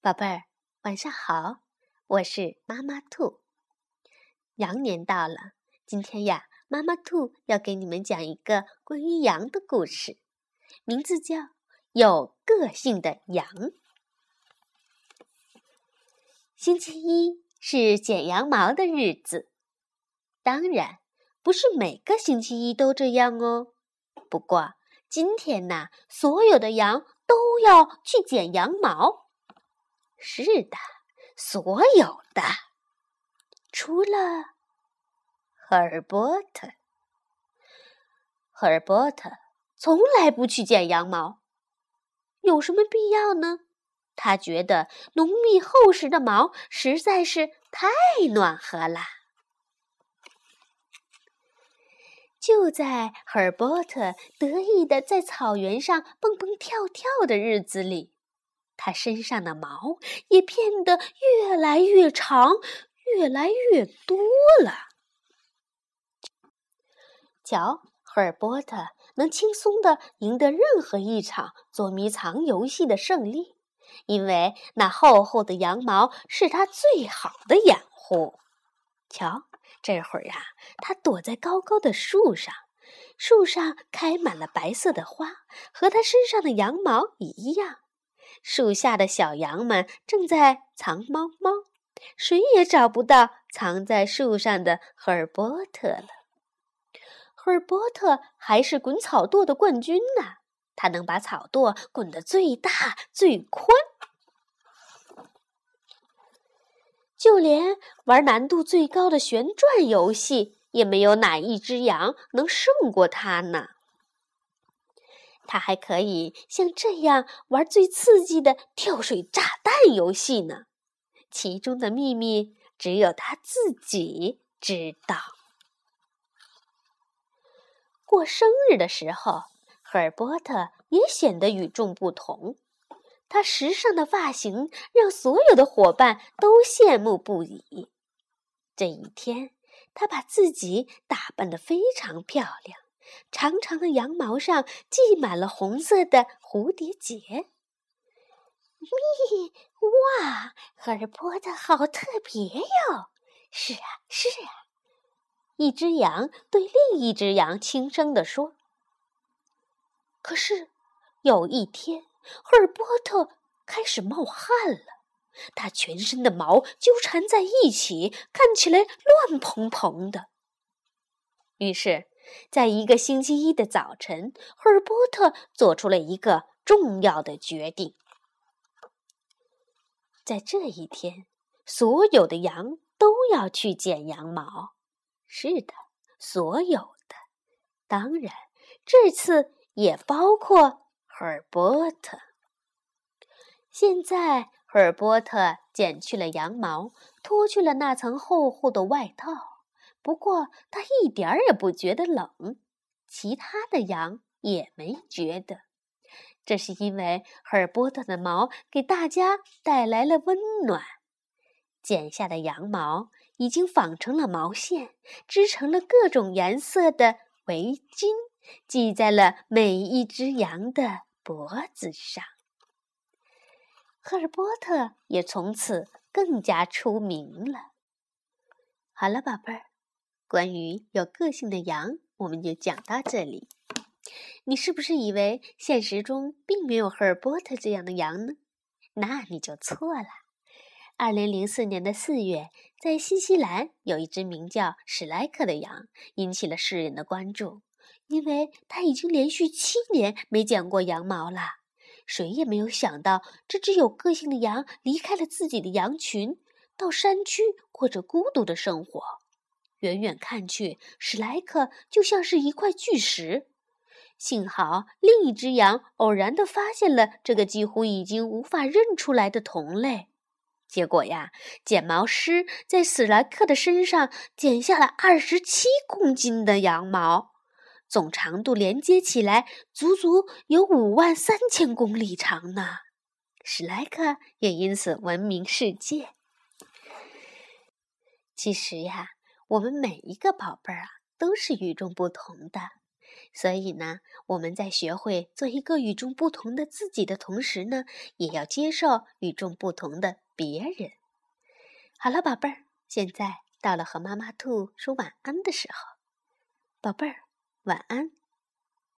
宝贝儿，晚上好，我是妈妈兔。羊年到了，今天呀，妈妈兔要给你们讲一个关于羊的故事，名字叫《有个性的羊》。星期一是剪羊毛的日子，当然不是每个星期一都这样哦。不过今天呢，所有的羊都要去剪羊毛。是的，所有的，除了赫尔伯特。赫尔伯特从来不去剪羊毛，有什么必要呢？他觉得浓密厚实的毛实在是太暖和了。就在赫尔波特得意的在草原上蹦蹦跳跳的日子里。它身上的毛也变得越来越长，越来越多了。瞧，赫尔波特能轻松的赢得任何一场捉迷藏游戏的胜利，因为那厚厚的羊毛是他最好的掩护。瞧，这会儿呀，他躲在高高的树上，树上开满了白色的花，和他身上的羊毛一样。树下的小羊们正在藏猫猫，谁也找不到藏在树上的赫尔波特了。赫尔波特还是滚草垛的冠军呢，他能把草垛滚得最大最宽，就连玩难度最高的旋转游戏，也没有哪一只羊能胜过他呢。他还可以像这样玩最刺激的跳水炸弹游戏呢，其中的秘密只有他自己知道。过生日的时候，赫尔波特也显得与众不同。他时尚的发型让所有的伙伴都羡慕不已。这一天，他把自己打扮得非常漂亮。长长的羊毛上系满了红色的蝴蝶结。咪，哇，赫尔波特好特别哟！是啊，是啊。一只羊对另一只羊轻声地说。可是有一天，赫尔波特开始冒汗了，他全身的毛纠缠在一起，看起来乱蓬蓬的。于是。在一个星期一的早晨，赫尔波特做出了一个重要的决定。在这一天，所有的羊都要去剪羊毛。是的，所有的，当然，这次也包括赫尔波特。现在，赫尔波特剪去了羊毛，脱去了那层厚厚的外套。不过他一点儿也不觉得冷，其他的羊也没觉得。这是因为赫尔波特的毛给大家带来了温暖。剪下的羊毛已经纺成了毛线，织成了各种颜色的围巾，系在了每一只羊的脖子上。赫尔波特也从此更加出名了。好了，宝贝儿。关于有个性的羊，我们就讲到这里。你是不是以为现实中并没有赫尔波特这样的羊呢？那你就错了。二零零四年的四月，在新西兰有一只名叫史莱克的羊，引起了世人的关注，因为它已经连续七年没剪过羊毛了。谁也没有想到，这只有个性的羊离开了自己的羊群，到山区过着孤独的生活。远远看去，史莱克就像是一块巨石。幸好另一只羊偶然地发现了这个几乎已经无法认出来的同类。结果呀，剪毛师在史莱克的身上剪下了二十七公斤的羊毛，总长度连接起来足足有五万三千公里长呢。史莱克也因此闻名世界。其实呀。我们每一个宝贝儿啊，都是与众不同的。所以呢，我们在学会做一个与众不同的自己的同时呢，也要接受与众不同的别人。好了，宝贝儿，现在到了和妈妈兔说晚安的时候，宝贝儿，晚安。